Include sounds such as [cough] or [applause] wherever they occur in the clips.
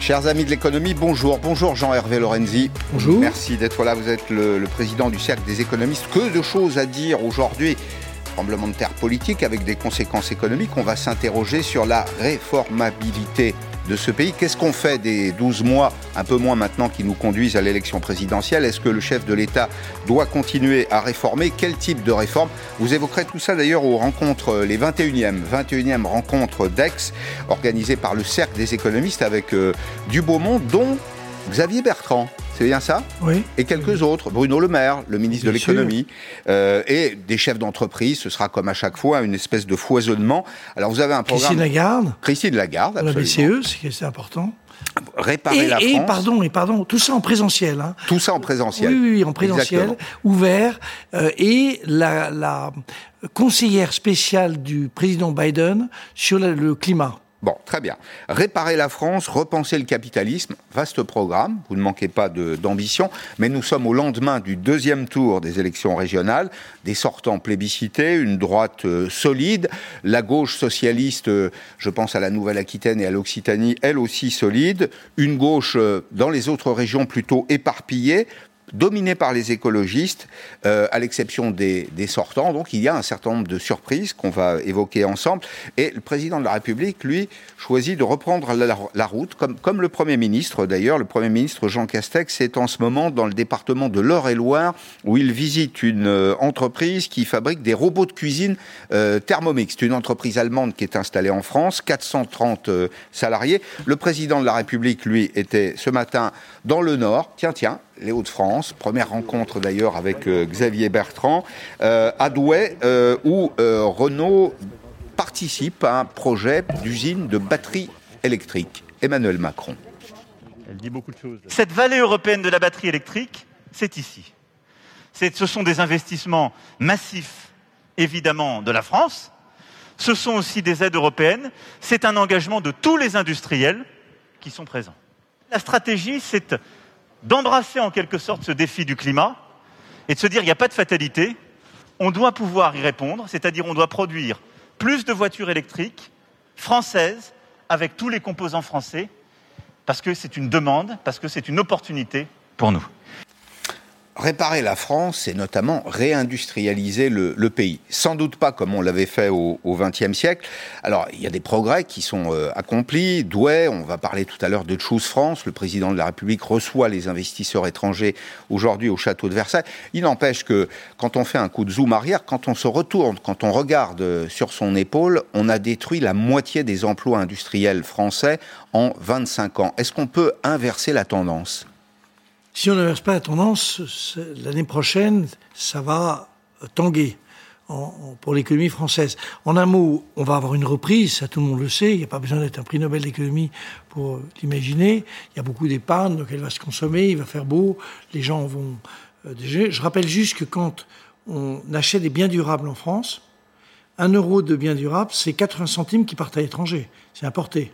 Chers amis de l'économie, bonjour. Bonjour Jean-Hervé Lorenzi. Bonjour. Merci d'être là. Vous êtes le, le, président du Cercle des économistes. Que de choses à dire aujourd'hui. Tremblement de terre politique avec des conséquences économiques. On va s'interroger sur la réformabilité de ce pays. Qu'est-ce qu'on fait des 12 mois, un peu moins maintenant, qui nous conduisent à l'élection présidentielle? Est-ce que le chef de l'État doit continuer à réformer? Quel type de réforme? Vous évoquerez tout ça d'ailleurs aux rencontres, les 21e, 21e rencontres d'Aix, organisées par le Cercle des économistes avec euh, du beau monde, dont Xavier Bertrand. C'est bien ça? Oui. Et quelques autres. Bruno Le Maire, le ministre Bien de l'économie, euh, et des chefs d'entreprise. Ce sera comme à chaque fois une espèce de foisonnement. Alors vous avez un programme. Christine Lagarde. Christine Lagarde, La. BCE, c'est c'est important. Réparer Et, la et France. pardon, et pardon, tout ça en présentiel. Hein. Tout ça en présentiel. Oui, oui, oui, en présentiel, Exactement. ouvert. euh, et la, la conseillère spéciale du président Biden sur la- le climat. Bon, très bien. Réparer la France, repenser le capitalisme, vaste programme, vous ne manquez pas d'ambition, mais nous sommes au lendemain du deuxième tour des élections régionales, des sortants plébiscités, une droite euh, solide, la gauche socialiste, euh, je pense à la Nouvelle-Aquitaine et à l'Occitanie, elle aussi solide, une gauche euh, dans les autres régions plutôt éparpillée, dominé par les écologistes, euh, à l'exception des, sortants. Donc il y a un certain nombre de surprises qu'on va évoquer ensemble. Et le président de la République, lui, choisit de reprendre la, route, comme, le Premier ministre d'ailleurs. Le Premier ministre Jean Castex est en ce moment dans le département de l'Eure-et-Loire, où il visite une euh, entreprise qui fabrique des robots de cuisine euh, Thermomix. C'est une entreprise allemande qui est installée en France, 430 euh, salariés. Le président de la République, lui, était ce matin dans le Nord. Tiens, tiens, les Hauts-de-France. Première rencontre d'ailleurs avec euh, Xavier Bertrand euh, à Douai, euh, où euh, Renault participe à un projet d'usine de batteries électriques. Emmanuel Macron. Elle dit beaucoup de choses. Cette vallée européenne de la batterie électrique, c'est ici. Ce sont des investissements massifs, évidemment, de la France. Ce sont aussi des aides européennes. C'est un engagement de tous les industriels qui sont présents. La stratégie, c'est d'embrasser en quelque sorte ce défi du climat et de se dire il n'y a pas de fatalité. On doit pouvoir y répondre, c'est-à-dire on doit produire plus de voitures électriques françaises avec tous les composants français parce que c'est une demande, parce que c'est une opportunité pour nous. Réparer la France, c'est notamment réindustrialiser le, pays. Sans doute pas comme on l'avait fait au XXe siècle. Alors, il y a des progrès qui sont euh, accomplis. Douai, on va parler tout à l'heure de Choose France. Le président de la République reçoit les investisseurs étrangers aujourd'hui au château de Versailles. Il n'empêche que quand on fait un coup de zoom arrière, quand on se retourne, quand on regarde euh, sur son épaule, on a détruit la moitié des emplois industriels français en 25 ans. Est-ce qu'on peut inverser la tendance? Si on n'inverse pas la tendance, l'année prochaine, ça va tanguer en, en, pour l'économie française. En un mot, on va avoir une reprise, ça tout le monde le sait, il n'y a pas besoin d'être un prix Nobel d'économie pour l'imaginer. Il y a beaucoup d'épargne, donc elle va se consommer, il va faire beau, les gens vont euh. Je rappelle juste que quand on achète des biens durables en France, un euro de biens durables, c'est 80 centimes qui partent à l'étranger, c'est importé.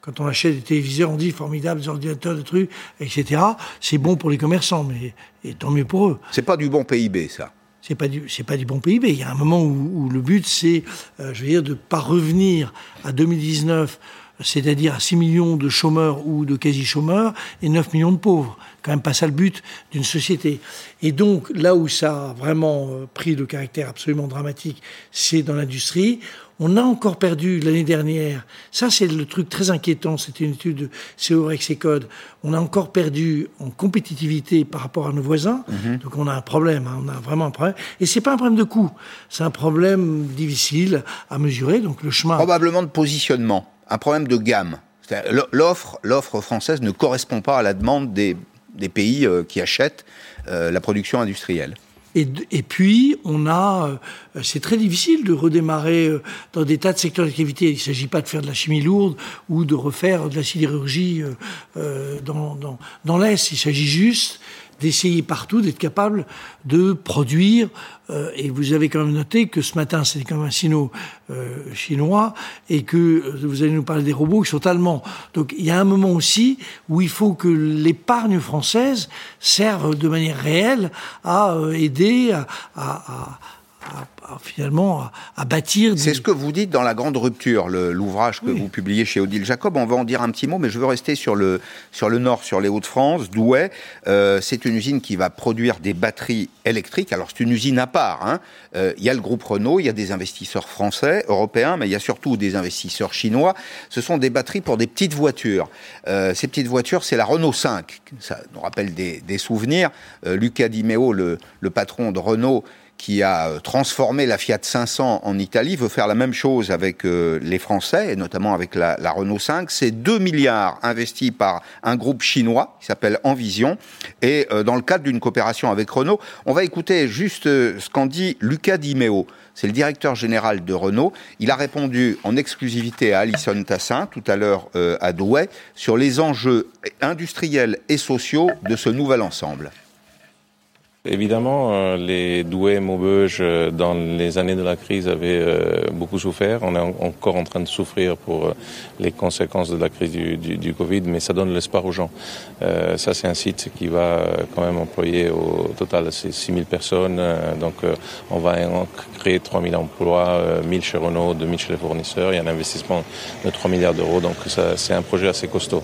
Quand on achète des téléviseurs, on dit formidable, des ordinateurs, des trucs, etc. C'est bon pour les commerçants, mais et tant mieux pour eux. C'est pas du bon PIB, ça. C'est pas du c'est pas du bon PIB. Il y a un moment où, où le but c'est, euh, je veux dire, de pas revenir à 2019, c'est-à-dire à 6 millions de chômeurs ou de quasi-chômeurs et 9 millions de pauvres. Quand même pas ça le but d'une société. Et donc là où ça a vraiment euh, pris le caractère absolument dramatique, c'est dans l'industrie. On a encore perdu l'année dernière. Ça, c'est le truc très inquiétant. C'était une étude de COREX et Code. On a encore perdu en compétitivité par rapport à nos voisins. Mhm. Donc on a un problème. Hein. On a vraiment un problème. Et c'est pas un problème de coût. C'est un problème difficile à mesurer. Donc le chemin. Probablement de positionnement. Un problème de gamme. L'offre, l'offre française ne correspond pas à la demande des, des pays euh, qui achètent euh, la production industrielle. Et, puis, on a, euh, c'est très difficile de redémarrer euh, dans des tas de secteurs d'activité. Il ne s'agit pas de faire de la chimie lourde ou de refaire de la sidérurgie euh, dans, dans l'Est. Il s'agit juste d'essayer partout d'être capable de produire. Euh, et vous avez quand même noté que ce matin, c'était quand même un sino euh, chinois et que euh, vous allez nous parler des robots qui sont allemands. Donc il y a un moment aussi où il faut que l'épargne française serve de manière réelle à euh, aider à, à, finalement à, bâtir. C'est ce que vous dites dans La Grande Rupture, l'ouvrage que vous publiez chez Odile Jacob. On va en dire un petit mot, mais je veux rester sur le, sur le nord, sur les Hauts-de-France, Douai. Euh, c'est une usine qui va produire des batteries électriques. Alors c'est une usine à part. Hein. Euh, il y a le groupe Renault, il y a des investisseurs français, européens, mais il y a surtout des investisseurs chinois. Ce sont des batteries pour des petites voitures. Euh, ces petites voitures, c'est la Renault 5. Ça nous rappelle des, des souvenirs. Luca Di Meo, le, le patron de Renault, qui a euh, transformé la Fiat 500 en Italie, veut faire la même chose avec euh, les Français, et notamment avec la, Renault 5. C'est 2 milliards investis par un groupe chinois qui s'appelle Envision. Et euh, dans le cadre d'une coopération avec Renault, on va écouter juste ce qu'en dit Luca Di Meo. C'est le directeur général de Renault. Il a répondu en exclusivité à Alison Tassin, tout à l'heure à Douai, sur les enjeux industriels et sociaux de ce nouvel ensemble. Évidemment, euh, les doués Maubeuge, euh, dans les années de la crise, avaient euh, beaucoup souffert. On est encore en train de souffrir pour les conséquences de la crise du, Covid, mais ça donne l'espoir aux gens. ça, c'est un site qui va quand même employer au total 6 000 personnes. donc, on va créer 3 000 emplois, 1000 chez Renault, 2000 chez les fournisseurs. Il y a un investissement de 3 milliards d'euros. Donc, c'est un projet assez costaud.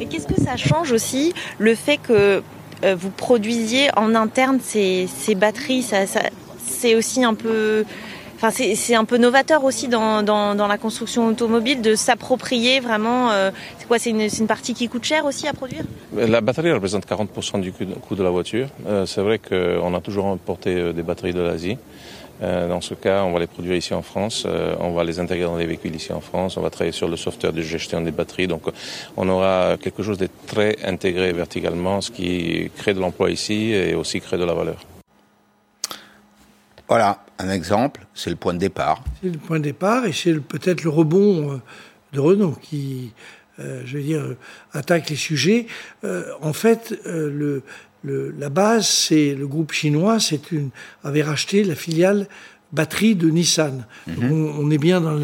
Et qu'est-ce que ça change aussi le fait que vous produisiez en interne ces, batteries. C'est aussi un peu. Enfin, c'est un peu novateur aussi dans, la construction automobile de s'approprier vraiment. Euh, c'est quoi C'est une, partie qui coûte cher aussi à produire? La batterie représente 40% du coût de la voiture. Euh, c'est vrai qu'on a toujours importé des batteries de l'Asie. Euh, dans ce cas, on va les produire ici en France, euh, on va les intégrer dans les véhicules ici en France, on va travailler sur le software de gestion des batteries. Donc on aura quelque chose de très intégré verticalement, ce qui crée de l'emploi ici et aussi crée de la valeur. Voilà, un exemple, c'est le point de départ. C'est le point de départ et c'est peut-être le rebond euh, de Renault qui, je veux dire, attaque les sujets. en fait, le, la base, c'est le groupe chinois c'est une, avait racheté la filiale batterie de Nissan. Mhm. on, est bien dans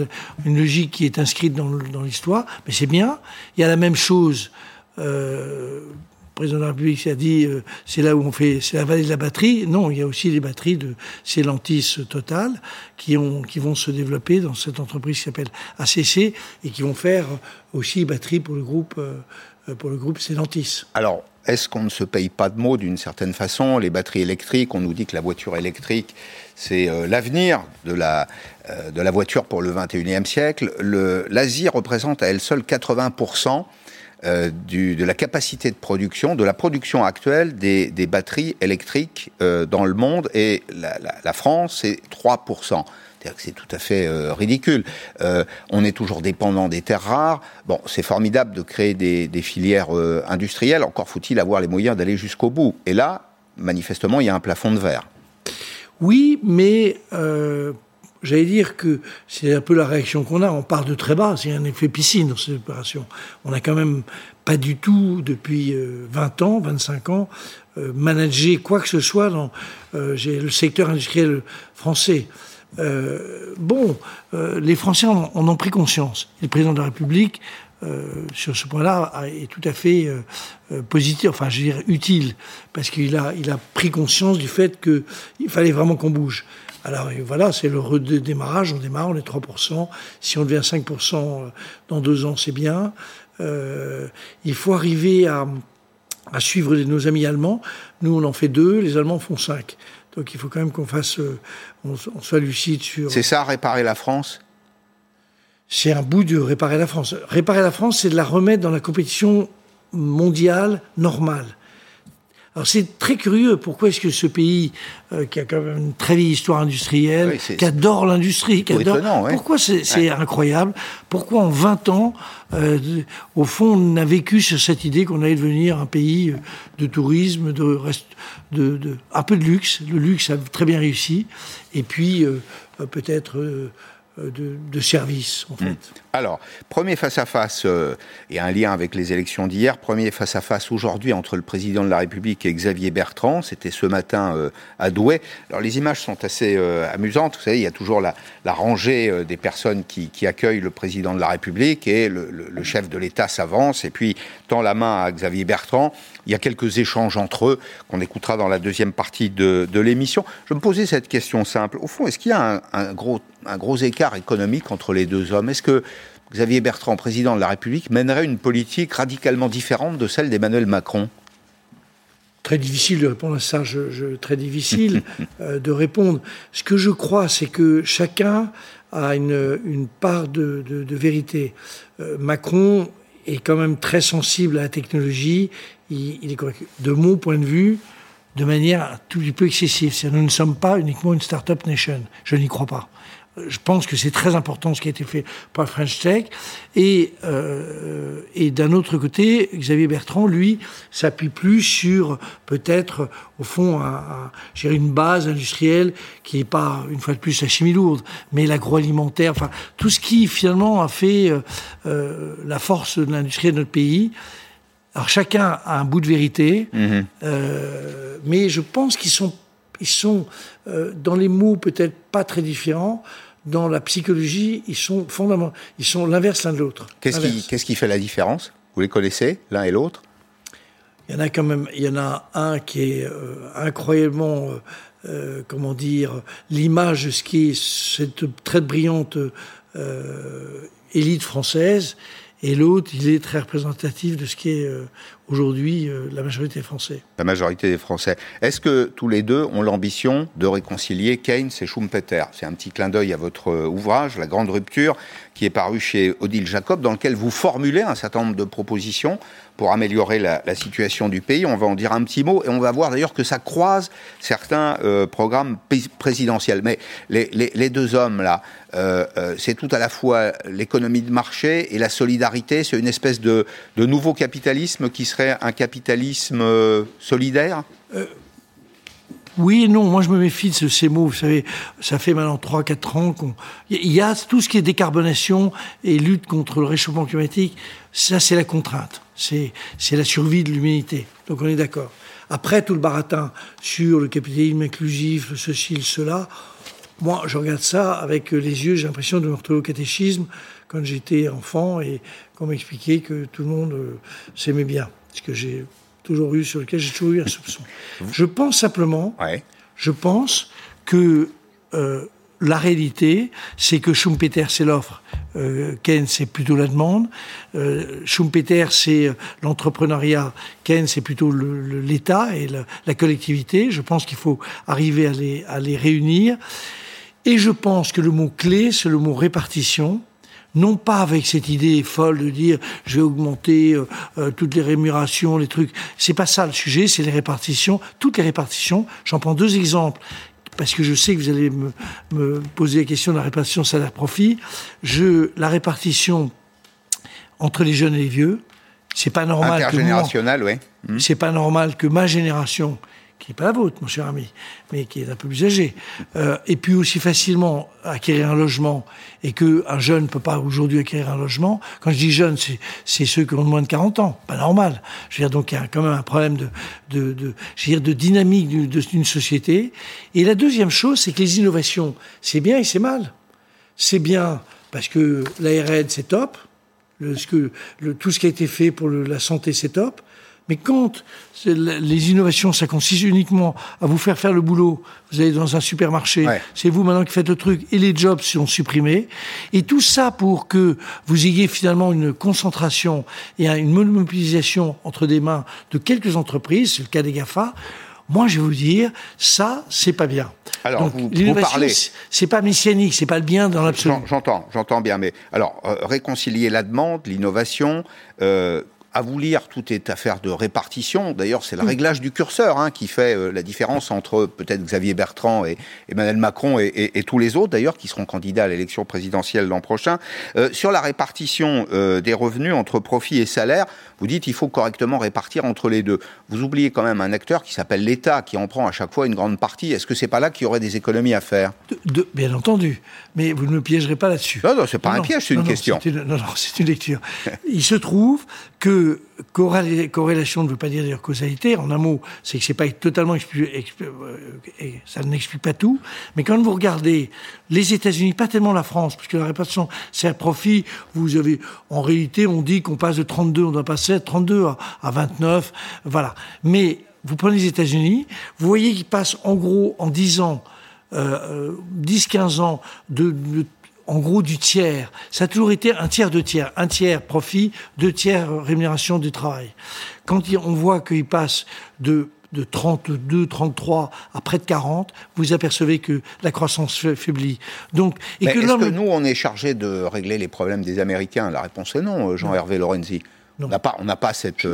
une logique qui est inscrite dans, l'histoire, mais c'est bien. Il y a la même chose. Euh, le président de la République a dit euh, c'est là où on fait, c'est la vallée de la batterie. Non, il y a aussi les batteries de Stellantis Total qui, ont, qui vont se développer dans cette entreprise qui s'appelle ACC et qui vont faire aussi batteries pour le groupe, euh, pour le groupe Stellantis. Alors, est-ce qu'on ne se paye pas de mots d'une certaine façon? Les batteries électriques, on nous dit que la voiture électrique, c'est euh, l'avenir de la, euh, de la voiture pour le 21e siècle. L'Asie représente à elle seule 80% euh, du, de la capacité de production, de la production actuelle des, des batteries électriques dans le monde, et la, la, la France, c'est 3% c'est tout à fait euh, ridicule. Euh, on est toujours dépendant des terres rares. Bon, c'est formidable de créer des, filières euh, industrielles. Encore faut-il avoir les moyens d'aller jusqu'au bout. Et là, manifestement, il y a un plafond de verre. Oui, mais j'allais dire que c'est un peu la réaction qu'on a. On part de très bas. C'est un effet piscine dans cette opération. On n'a quand même pas du tout, depuis 20 ans, 25 ans, managé quoi que ce soit dans le secteur industriel français. Euh, bon, euh, les Français en, ont pris conscience. le président de la République, euh, sur ce point-là, est tout à fait positif, enfin, je veux dire, utile, parce qu'il a, il a pris conscience du fait qu'il fallait vraiment qu'on bouge. Alors voilà, c'est le redémarrage, on démarre, on est 3%. Si on devient 5% dans deux ans, c'est bien. il faut arriver à, à suivre nos amis allemands. Nous, on en fait deux, les Allemands font cinq. Donc il faut quand même qu'on fasse, euh, on, soit lucide sur. C'est ça, réparer la France? C'est un bout de réparer la France. Réparer la France, c'est de la remettre dans la compétition mondiale normale. Alors c'est très curieux, pourquoi est-ce que ce pays, euh, qui a quand même une très vieille histoire industrielle, qui adore l'industrie, qui adore... Pourquoi c'est incroyable? Pourquoi en 20 ans, euh, au fond, on a vécu sur cette idée qu'on allait devenir un pays de tourisme, de, de, de, un peu de luxe? Le luxe a très bien réussi. Et puis, euh, peut-être euh, de, de services, en fait. Alors, premier face-à-face, euh, et un lien avec les élections d'hier, premier face-à-face aujourd'hui entre le président de la République et Xavier Bertrand, c'était ce matin euh, à Douai. Alors, les images sont assez euh, amusantes, vous savez, il y a toujours la, rangée des personnes qui, accueillent le président de la République, et le, chef de l'État s'avance, et puis tend la main à Xavier Bertrand. Il y a quelques échanges entre eux qu'on écoutera dans la deuxième partie de, l'émission. Je me posais cette question simple. Au fond, est-ce qu'il y a un, un gros, un gros écart économique entre les deux hommes? Est-ce que Xavier Bertrand, président de la République, mènerait une politique radicalement différente de celle d'Emmanuel Macron Très difficile de répondre à ça, je, je- très difficile [laughs] euh, de répondre. Ce que je crois, c'est que chacun a une, une part de, de- de vérité. Euh, Macron est quand même très sensible à la technologie, il, il est. De mon point de vue, de manière un tout petit peu excessive. Nous ne sommes pas uniquement une start-up nation. Je n'y crois pas. Je pense que c'est très important ce qui a été fait par French Tech. Et, euh, et d'un autre côté, Xavier Bertrand, lui, s'appuie plus sur peut-être, au fond, un- une base industrielle qui n'est pas, une fois de plus, la chimie lourde, mais l'agroalimentaire, enfin, tout ce qui finalement a fait euh, euh, la force de l'industrie de notre pays. Alors chacun a un bout de vérité, euh, mais je pense qu'ils sont, ils sont euh, dans les mots peut-être pas très différents. Dans la psychologie, ils sont fondamentaux. Ils sont l'inverse l'un de l'autre. Qu'est-ce qui, fait la différence? Vous les connaissez, l'un et l'autre? Il y en a quand même, il y en a un qui est euh, incroyablement, euh, euh, comment dire, l'image de ce qui est cette très brillante élite française, et l'autre, il est très représentatif de ce qui est aujourd'hui euh, la majorité des Français. la majorité des Français. Est-ce que tous les deux ont l'ambition de réconcilier Keynes et Schumpeter? C'est un petit clin d'œil à votre euh, ouvrage, La Grande Rupture, qui est paru chez Odile Jacob, dans lequel vous formulez un certain nombre de propositions pour améliorer la, situation du pays. On va en dire un petit mot et on va voir d'ailleurs que ça croise certains euh, programmes présidentiels. Mais les, deux hommes là, euh, c'est tout à la fois l'économie de marché et la solidarité. C'est une espèce de nouveau capitalisme qui serait un capitalisme euh, solidaire? Oui et non, moi je me méfie de ce- ces mots. Vous savez, ça fait maintenant 3-4 ans qu'on. Il y a tout ce qui est décarbonation et lutte contre le réchauffement climatique. Ça, c'est la contrainte. C'est c'est la survie de l'humanité. Donc on est d'accord. Après, tout le baratin sur le capitalisme inclusif, le ceci, le cela, moi je regarde ça avec les yeux, j'ai l'impression de me retrouver au catéchisme quand j'étais enfant et qu'on m'expliquait que tout le monde euh, s'aimait bien. Ce que j'ai toujours eu, sur lequel j'ai toujours eu un soupçon. Je pense simplement Ouais. je pense que euh, la réalité, c'est que Schumpeter, c'est l'offre, euh, Keynes, c'est plutôt la demande. Euh, Schumpeter, c'est euh, l'entrepreneuriat, Keynes, c'est plutôt l'État et la, la collectivité. Je pense qu'il faut arriver à les, à les réunir. Et je pense que le mot clé, c'est le mot répartition. Non pas avec cette idée folle de dire je vais augmenter euh, euh, toutes les rémunérations, les trucs. C'est pas ça le sujet, c'est les répartitions, toutes les répartitions. J'en prends deux exemples parce que je sais que vous allez me, me poser la question de la répartition salaire-profit. Je la répartition entre les jeunes et les vieux. C'est pas normal que moi, Intergénérationnel, oui. c'est pas normal que ma génération, qui n'est pas la vôtre, mon cher ami, mais qui est un peu plus âgée, euh, ait pu aussi facilement acquérir un logement et que un jeune ne peut pas aujourd'hui acquérir un logement. Quand je dis jeune, c'est, ceux qui ont moins de 40 ans, pas normal. Je veux dire, donc il y a quand même un problème de, dynamique d'une société. Et la deuxième chose, c'est que les innovations, c'est bien et c'est mal. C'est bien parce que l'ARN, c'est top. Tout ce qui a été fait pour la santé, c'est top. Mais quand les innovations, ça consiste uniquement à vous faire faire le boulot, vous allez dans un supermarché, Ouais. c'est vous maintenant qui faites le truc, et les jobs sont supprimés. Et tout ça pour que vous ayez finalement une concentration et un- une monopolisation entre des mains de quelques entreprises, c'est le cas des GAFA. Moi, je vais vous dire, ça, c'est pas bien. Alors, Donc, vous- parlez- c'est- pas messianique, c'est pas le bien dans l'absolu. J'en- J'entends, j'entends bien, mais alors euh, réconcilier la demande, l'innovation, euh, à vous lire, tout est affaire de répartition. D'ailleurs, c'est le réglage du curseur hein, qui fait euh, la différence entre peut-être Xavier Bertrand et Emmanuel Macron et, tous les autres, d'ailleurs, qui seront candidats à l'élection présidentielle l'an prochain. Euh, sur la répartition euh, des revenus entre profit et salaire, vous dites il faut correctement répartir entre les deux. Vous oubliez quand même un acteur qui s'appelle l'État, qui en prend à chaque fois une grande partie. Est-ce que c'est pas là qu'il y aurait des économies à faire? De, Bien entendu, mais vous ne me piégerez pas là-dessus. Non, non, c'est pas un piège, c'est une question. non, non, c'est une lecture. il se trouve que corrélation ne veut pas dire d'ailleurs causalité. En un mot, c'est que c'est pas totalement euh, ça n'explique pas tout. Mais quand vous regardez les États-Unis, pas tellement la France, parce que la répartition, c'est un profit. Vous avez, en réalité, on dit qu'on passe de 32, on doit passer de 32 à 29, voilà. Mais vous prenez les États-Unis, vous voyez qu'ils passent en gros en 10 ans, euh, 10-15 ans de, de en gros du tiers. Ça a toujours été un tiers, de tiers. Un tiers profit, deux tiers rémunération du travail. Quand on voit qu'il passe de de 32, 33 à près de 40, vous apercevez que la croissance faiblit. Donc, et que est-ce que nous, on est chargé de régler les problèmes des Américains? La réponse est non, Jean-Hervé Lorenzi. On n'a pas, pas, cette,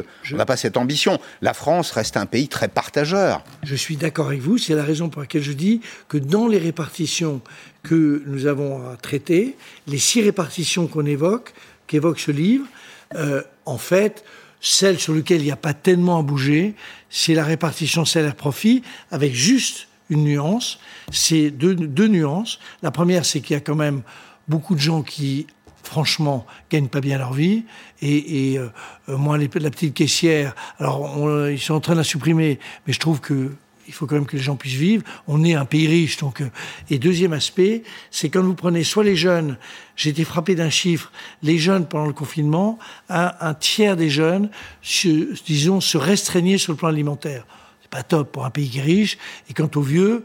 pas cette ambition. La France reste un pays très partageur. Je suis d'accord avec vous. C'est la raison pour laquelle je dis que dans les répartitions que nous avons à traiter, les six répartitions qu'on évoque, qu'évoque ce livre, euh, en fait, celle sur laquelle il n'y a pas tellement à bouger, c'est la répartition salaire-profit, avec juste une nuance. C'est deux, deux nuances. La première, c'est qu'il y a quand même beaucoup de gens qui franchement, gagnent pas bien leur vie. Et, euh, euh, moi, la petite caissière, alors ils sont en train de la supprimer, mais je trouve que il faut quand même que les gens puissent vivre. On est un pays riche, donc. Euh, et deuxième aspect, c'est quand vous prenez soit les jeunes. J'ai été frappé d'un chiffre. Les jeunes pendant le confinement, un, un tiers des jeunes, se, disons, se restreignaient sur le plan alimentaire. C'est pas top pour un pays qui est riche. Et quant aux vieux,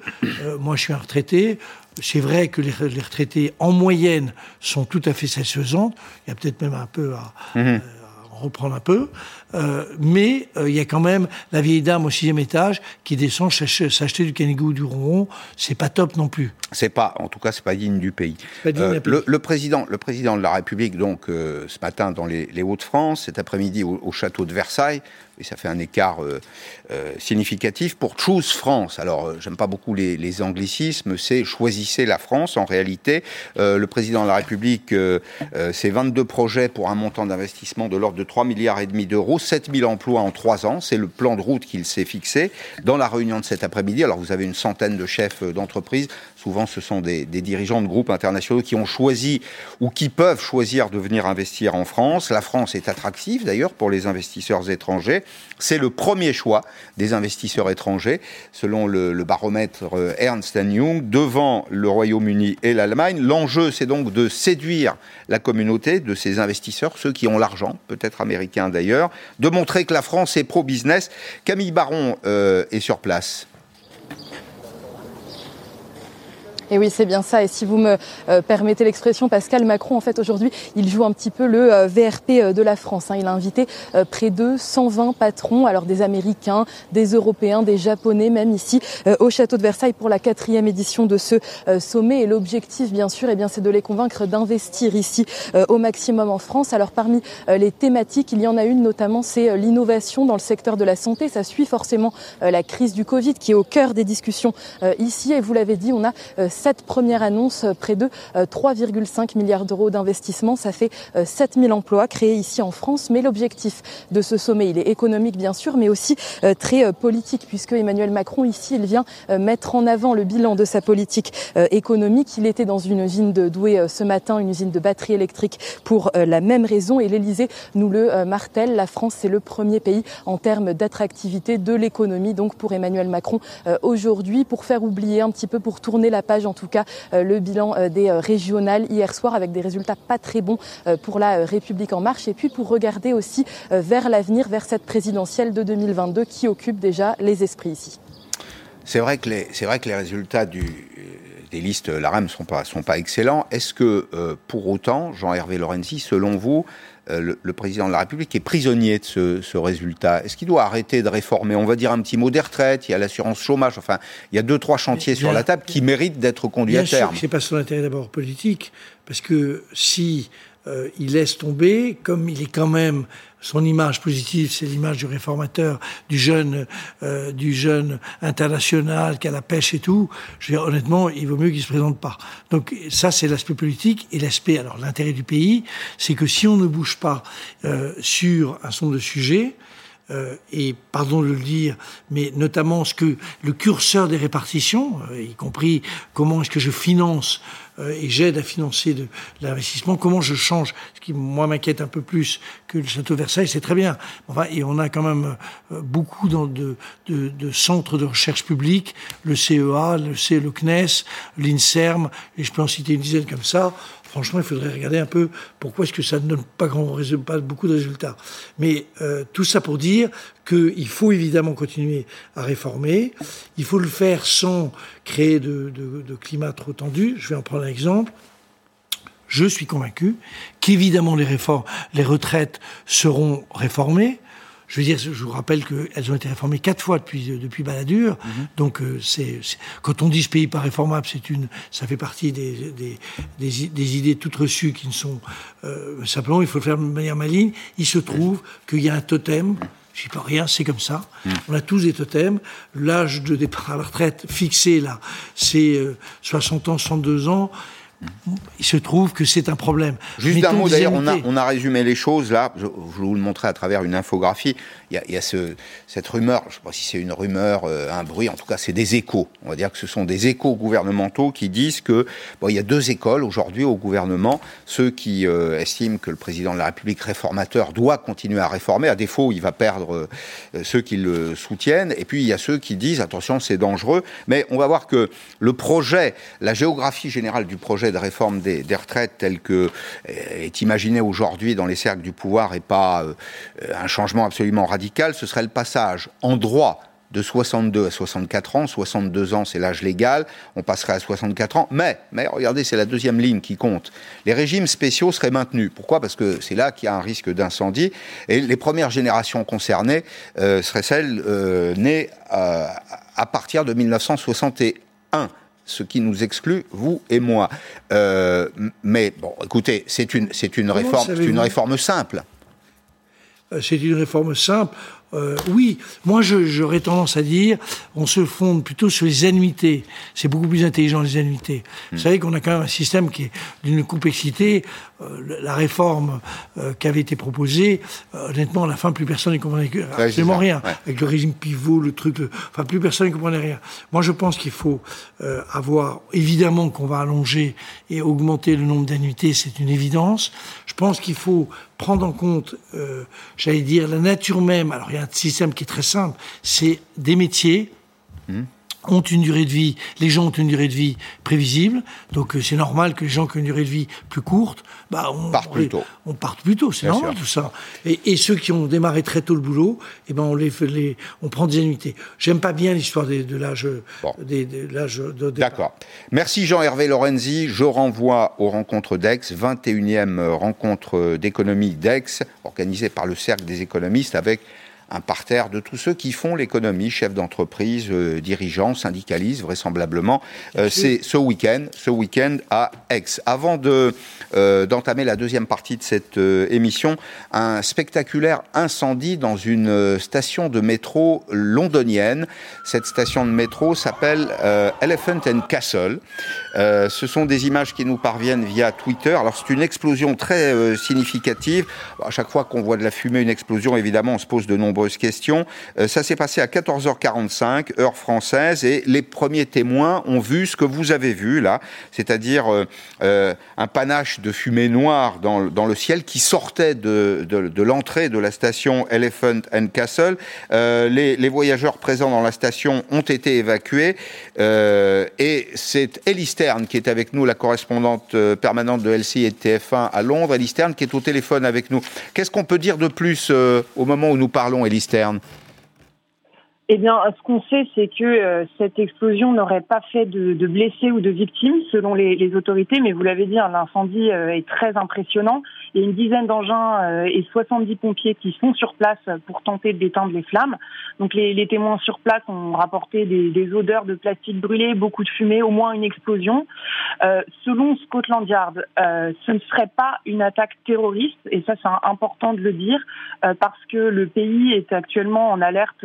moi je suis un retraité c'est vrai que les, retraités, en moyenne, sont tout à fait satisfaisants. Il y a peut-être même un peu à, mhm. euh, reprendre un peu. Euh, mais euh, il y a quand même la vieille dame au sixième étage qui descend s'acheter du canigou ou du ronron. C'est pas top non plus. C'est pas, en tout cas, c'est pas digne du pays. le, président, le président de la République, donc ce matin dans les, Hauts-de-France, cet après-midi au, château de Versailles, et ça fait un écart euh, euh, significatif pour Choose France. Alors, euh, j'aime pas beaucoup les, anglicismes, c'est choisissez la France. En réalité, le président de la République, c'est 22 projets pour un montant d'investissement de l'ordre de 3 milliards et demi d'euros, 7000 emplois en 3 ans. C'est le plan de route qu'il s'est fixé. Dans la réunion de cet après-midi, alors vous avez une centaine de chefs d'entreprise. Souvent, ce sont des dirigeants de groupes internationaux qui ont choisi ou qui peuvent choisir de venir investir en France. La France est attractive d'ailleurs pour les investisseurs étrangers. C'est le premier choix des investisseurs étrangers, selon le, baromètre euh, Ernst Young, devant le Royaume-Uni et l'Allemagne. L'enjeu, c'est donc de séduire la communauté de ces investisseurs, ceux qui ont l'argent, peut-être américains d'ailleurs, de montrer que la France est pro-business. Camille Baron euh, est sur place. Et oui, c'est bien ça. Et si vous me euh, permettez l'expression, Pascal Macron, en fait, aujourd'hui, il joue un petit peu le euh, VRP euh, de la France. Hein. Il a invité près de 120 patrons, alors des Américains, des Européens, des Japonais, même ici au château de Versailles pour la quatrième édition de ce sommet. Et l'objectif, bien sûr, eh bien, c'est de les convaincre d'investir ici au maximum en France. Alors, parmi les thématiques, il y en a une, notamment, c'est l'innovation dans le secteur de la santé. Ça suit forcément la crise du Covid qui est au cœur des discussions ici. Et vous l'avez dit, on a cette première annonce, euh, près de 3,5 euh, milliards d'euros d'investissement. Ça fait 7000 euh, emplois créés ici en France. Mais l'objectif de ce sommet, il est économique bien sûr, mais aussi très politique, puisque Emmanuel Macron, ici, il vient mettre en avant le bilan de sa politique économique. Il était dans une usine de Douai ce matin, une usine de batterie électrique pour la même raison. Et l'Elysée nous le martèle, la France, c'est le premier pays en termes d'attractivité de l'économie. Donc pour Emmanuel Macron, aujourd'hui, pour faire oublier un petit peu, pour tourner la page en tout cas euh, le bilan euh, des euh, régionales hier soir avec des résultats pas très bons pour la République en marche et puis pour regarder aussi vers l'avenir, vers cette présidentielle de 2022 qui occupe déjà les esprits ici. C'est vrai que les, c'est vrai que les résultats du, des listes l'AREM ne sont pas, sont pas excellents. Est-ce que, pour autant, Jean-Hervé Lorenzi, selon vous, euh, le, président de la République est prisonnier de ce, résultat? Est-ce qu'il doit arrêter de réformer On va dire un petit mot des retraites, il y a l'assurance chômage, enfin, il y a deux, trois chantiers sur la table qui méritent d'être conduits à terme. C'est pas son intérêt d'abord politique, parce que si euh, il laisse tomber, comme il est quand même son image positive, c'est l'image du réformateur, du jeune, euh, du jeune international qui a la pêche et tout. Je veux dire, honnêtement, il vaut mieux qu'il se présente pas. Donc ça, c'est l'aspect politique et l'aspect. Alors l'intérêt du pays, c'est que si on ne bouge pas euh, sur un certain de sujets, euh, et pardon de le dire, mais notamment ce que le curseur des répartitions, euh, y compris comment est-ce que je finance et j'aide à financer de, l'investissement, comment je change, ce qui moi m'inquiète un peu plus que le château Versailles, c'est très bien. Enfin, et on a quand même beaucoup dans de, de, de, centres de recherche publique, le CEA, le, C, le CNES, l'INSERM, et je peux en citer une dizaine comme ça, franchement, il faudrait regarder un peu pourquoi est-ce que ça ne donne pas, beaucoup de résultats. Mais euh, tout ça pour dire qu'il faut évidemment continuer à réformer. Il faut le faire sans créer de, de, de climat trop tendu. Je vais en prendre un exemple. Je suis convaincu qu'évidemment les réformes, les retraites seront réformées. Je veux dire, je vous rappelle qu'elles ont été réformées quatre fois depuis depuis Balladur. Mhm. Donc euh, c'est quand on dit ce pays pas réformable, c'est une, ça fait partie des des, des, des, idées toutes reçues qui ne sont euh, simplement il faut le faire de manière maligne. Il se trouve qu'il y a un totem. Je ne pas rien, c'est comme ça. Mhm. On a tous des totems. L'âge de départ à la retraite fixé là, c'est euh, 60 ans, 62 ans il se trouve que c'est un problème. Juste un mot, d'ailleurs, on a, on a, résumé les choses là, je, je, vous le montrer à travers une infographie. Il y a, cette rumeur, je ne sais pas si c'est une rumeur, euh, un bruit, en tout cas c'est des échos. On va dire que ce sont des échos gouvernementaux qui disent que bon, il y a deux écoles aujourd'hui au gouvernement, ceux qui euh, estiment que le président de la République réformateur doit continuer à réformer, à défaut il va perdre euh, ceux qui le soutiennent, et puis il y a ceux qui disent attention c'est dangereux, mais on va voir que le projet, la géographie générale du projet de réforme des, retraites tel que est imaginé aujourd'hui dans les cercles du pouvoir et pas un changement absolument radical, ce serait le passage en droit de 62 à 64 ans. 62 ans, c'est l'âge légal. On passerait à 64 ans. Mais, mais regardez, c'est la deuxième ligne qui compte. Les régimes spéciaux seraient maintenus. Pourquoi? Parce que c'est là qu'il y a un risque d'incendie. Et les premières générations concernées euh, seraient celles euh, nées euh, à partir de 1961 ce qui nous exclut, vous et moi. Euh, mais bon, écoutez, c'est une, c'est une réforme, c'est une réforme simple. C'est une réforme simple. Euh, oui, moi j'aurais tendance à dire, on se fonde plutôt sur les annuités. C'est beaucoup plus intelligent les annuités. Mmh. Vous savez qu'on a quand même un système qui est d'une complexité. Euh, la réforme euh, qui avait été proposée, euh, honnêtement, à la fin, plus personne n'y comprenait absolument rien. Ouais. Avec le régime pivot, le truc, le... enfin, plus personne n'y comprenait rien. Moi, je pense qu'il faut euh, avoir, évidemment, qu'on va allonger et augmenter le nombre d'annuités, c'est une évidence. Je pense qu'il faut prendre en compte, euh, j'allais dire, la nature même. Alors, il y a un système qui est très simple, c'est des métiers. Mmh ont une durée de vie, les gens ont une durée de vie prévisible, donc euh, c'est normal que les gens qui ont une durée de vie plus courte, bah on part plus tôt. On part plus tôt, c'est normal sûr. tout ça. Et, et, ceux qui ont démarré très tôt le boulot, eh ben on les, les on prend des annuités. J'aime pas bien l'histoire de, l'âge bon. de l'âge de D'accord. Merci Jean-Hervé Lorenzi. Je renvoie aux rencontres d'Aix, 21e rencontre d'économie d'Aix, organisée par le Cercle des économistes avec un parterre de tous ceux qui font l'économie, chefs d'entreprise, euh, dirigeants, syndicalistes, vraisemblablement. Euh, c'est ce week-end, ce week-end à Aix. Avant de euh, d'entamer la deuxième partie de cette émission, un spectaculaire incendie dans une station de métro londonienne. Cette station de métro s'appelle Elephant and Castle. ce sont des images qui nous parviennent via Twitter. Alors c'est une explosion très significative. À chaque fois qu'on voit de la fumée, une explosion, évidemment, on se pose de nombreux nombreuses questions. Euh, ça s'est passé à 14h45, heure française, et les premiers témoins ont vu ce que vous avez vu là, c'est-à-dire euh, euh, un panache de fumée noire dans, le ciel qui sortait de, l'entrée de la station Elephant and Castle. Les, voyageurs présents dans la station ont été évacués, et c'est Ellie qui est avec nous, la correspondante permanente de LCI et de TF1 à Londres. Ellie qui est au téléphone avec nous. Qu'est-ce qu'on peut dire de plus au moment où nous parlons, Ellie Stern eh bien, ce qu'on sait, c'est que euh, cette explosion n'aurait pas fait de, blessés ou de victimes, selon les, autorités. Mais vous l'avez dit, l'incendie euh, est très impressionnant. Il y a une dizaine d'engins euh, et 70 pompiers qui sont sur place pour tenter d'éteindre les flammes. Donc, les, témoins sur place ont rapporté des, odeurs de plastique brûlé, beaucoup de fumée, au moins une explosion. selon Scotland Yard, ce ne serait pas une attaque terroriste, et ça, c'est important de le dire, parce que le pays est actuellement en alerte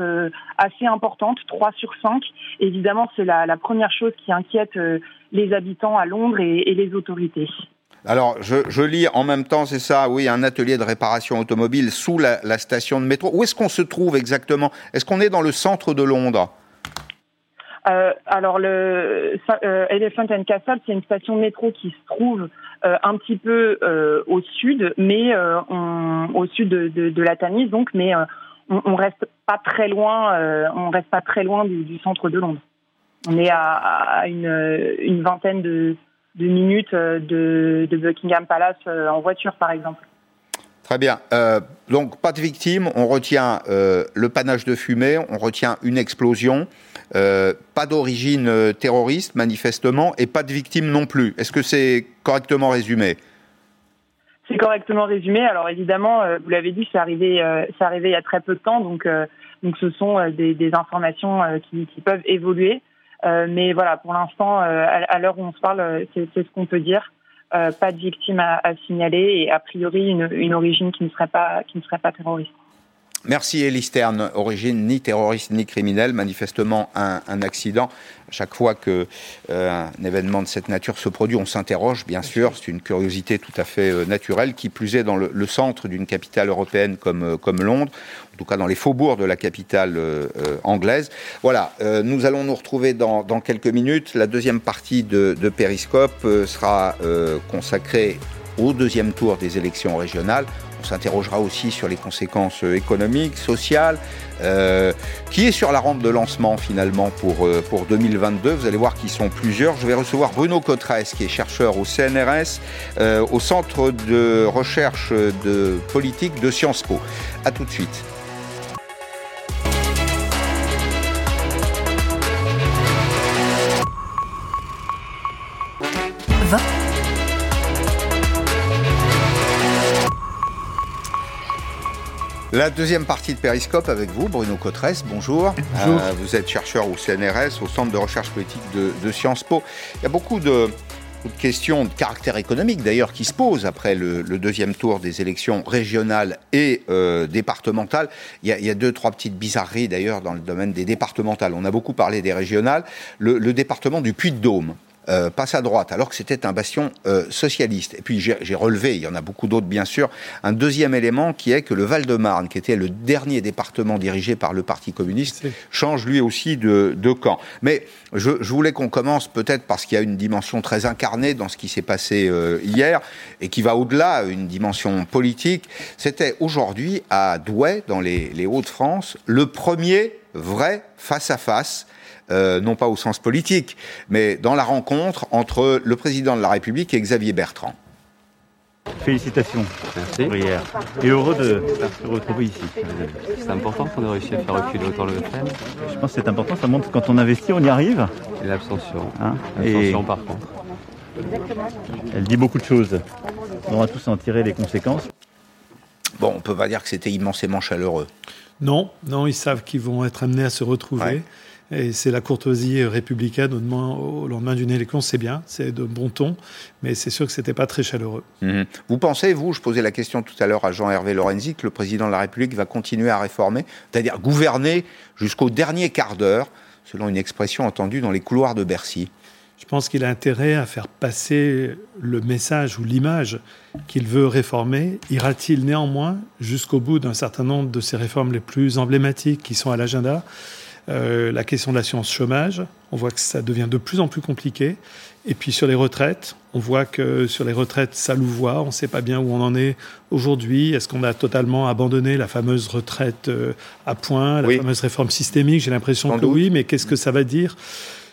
importante, 3 sur 5. Évidemment, c'est la, première chose qui inquiète euh, les habitants à Londres et, les autorités. Alors, je, lis en même temps, c'est ça, oui, un atelier de réparation automobile sous la, station de métro. Où est-ce qu'on se trouve exactement? Est-ce qu'on est dans le centre de Londres? Euh, alors, le euh, Elephant and Castle, c'est une station de métro qui se trouve un petit peu au sud, mais au sud de, la Tamise, donc, mais on, on, reste pas très loin, euh, on reste pas très loin du, centre de Londres. On est à, une, vingtaine de, minutes euh, de, Buckingham Palace euh, en voiture, par exemple. Très bien. donc, pas de victimes. On retient le panache de fumée. On retient une explosion. pas d'origine terroriste, manifestement, et pas de victimes non plus. Est-ce que c'est correctement résumé? C'est correctement résumé. Alors évidemment, euh, vous l'avez dit, c'est arrivé, euh, c'est arrivé il y a très peu de temps, donc euh, donc ce sont des, des, informations qui, qui, peuvent évoluer. mais voilà, pour l'instant, à, l'heure où on se parle, c'est, ce qu'on peut dire. pas de victimes à, à, signaler et a priori une, une origine qui ne serait pas qui ne serait pas terroriste. Merci Elie Stern, origine ni terroriste ni criminelle, manifestement un, un accident. chaque fois que euh, un événement de cette nature se produit, on s'interroge, bien sûr, c'est une curiosité tout à fait euh, naturelle, qui plus est dans le, le centre d'une capitale européenne comme, euh, comme Londres, en tout cas dans les faubourgs de la capitale anglaise. Voilà, nous allons nous retrouver dans, dans, quelques minutes. La deuxième partie de, de Périscope sera consacrée au deuxième tour des élections régionales. On s'interrogera aussi sur les conséquences euh, économiques, sociales, euh, qui est sur la rampe de lancement finalement pour, euh, pour 2022. Vous allez voir qu'ils sont plusieurs. Je vais recevoir Bruno Cotresse, qui est chercheur au CNRS, au Centre de recherche de politique de Sciences Po. A tout de suite. La deuxième partie de Périscope avec vous, Bruno Cotresse, bonjour. bonjour. Euh, vous êtes chercheur au CNRS, au Centre de recherche politique de, Sciences Po. Il y a beaucoup de, questions de caractère économique d'ailleurs qui se posent après le, deuxième tour des élections régionales et euh, départementales. Il y, a, deux, trois petites bizarreries d'ailleurs dans le domaine des départementales. On a beaucoup parlé des régionales. le département du Puy-de-Dôme, euh, passe à droite, alors que c'était un bastion euh, socialiste. Et puis j'ai relevé, il y en a beaucoup d'autres bien sûr, un deuxième élément qui est que le Val-de-Marne, qui était le dernier département dirigé par le Parti communiste, change lui aussi de, de camp. Mais je, je voulais qu'on commence peut-être parce qu'il y a une dimension très incarnée dans ce qui s'est passé euh, hier et qui va au-delà, une dimension politique. C'était aujourd'hui à Douai, dans les, les Hauts-de-France, le premier vrai face-à-face euh, non pas au sens politique, mais dans la rencontre entre le président de la République et Xavier Bertrand. Félicitations Merci. Et heureux de se retrouver ici. C'est important qu'on ait réussi à faire reculer autant le FN. Je pense que c'est important, ça montre que quand on investit, on y arrive. Et l'abstention. Hein l'abstention par contre. Elle dit beaucoup de choses. On va tous en tirer les conséquences. Bon, on peut pas dire que c'était immensément chaleureux. Non, non, ils savent qu'ils vont être amenés à se retrouver. Et c'est la courtoisie républicaine au lendemain, d'une élection, c'est bien, c'est de bon ton, mais c'est sûr que c'était pas très chaleureux. Mhm. Vous pensez, vous, je posais la question tout à l'heure à Jean-Hervé Lorenzi, que le président de la République va continuer à réformer, c'est-à-dire gouverner jusqu'au dernier quart d'heure, selon une expression entendue dans les couloirs de Bercy je pense qu'il a intérêt à faire passer le message ou l'image qu'il veut réformer. Ira-t-il néanmoins jusqu'au bout d'un certain nombre de ces réformes les plus emblématiques qui sont à l'agenda? Euh, la question de l'assurance chômage, on voit que ça devient de plus en plus compliqué. Et puis sur les retraites, on voit que sur les retraites, ça louvoie. On ne sait pas bien où on en est aujourd'hui. Est-ce qu'on a totalement abandonné la fameuse retraite euh, à point, la fameuse réforme systémique? J'ai l'impression que oui, mais qu'est-ce que ça va dire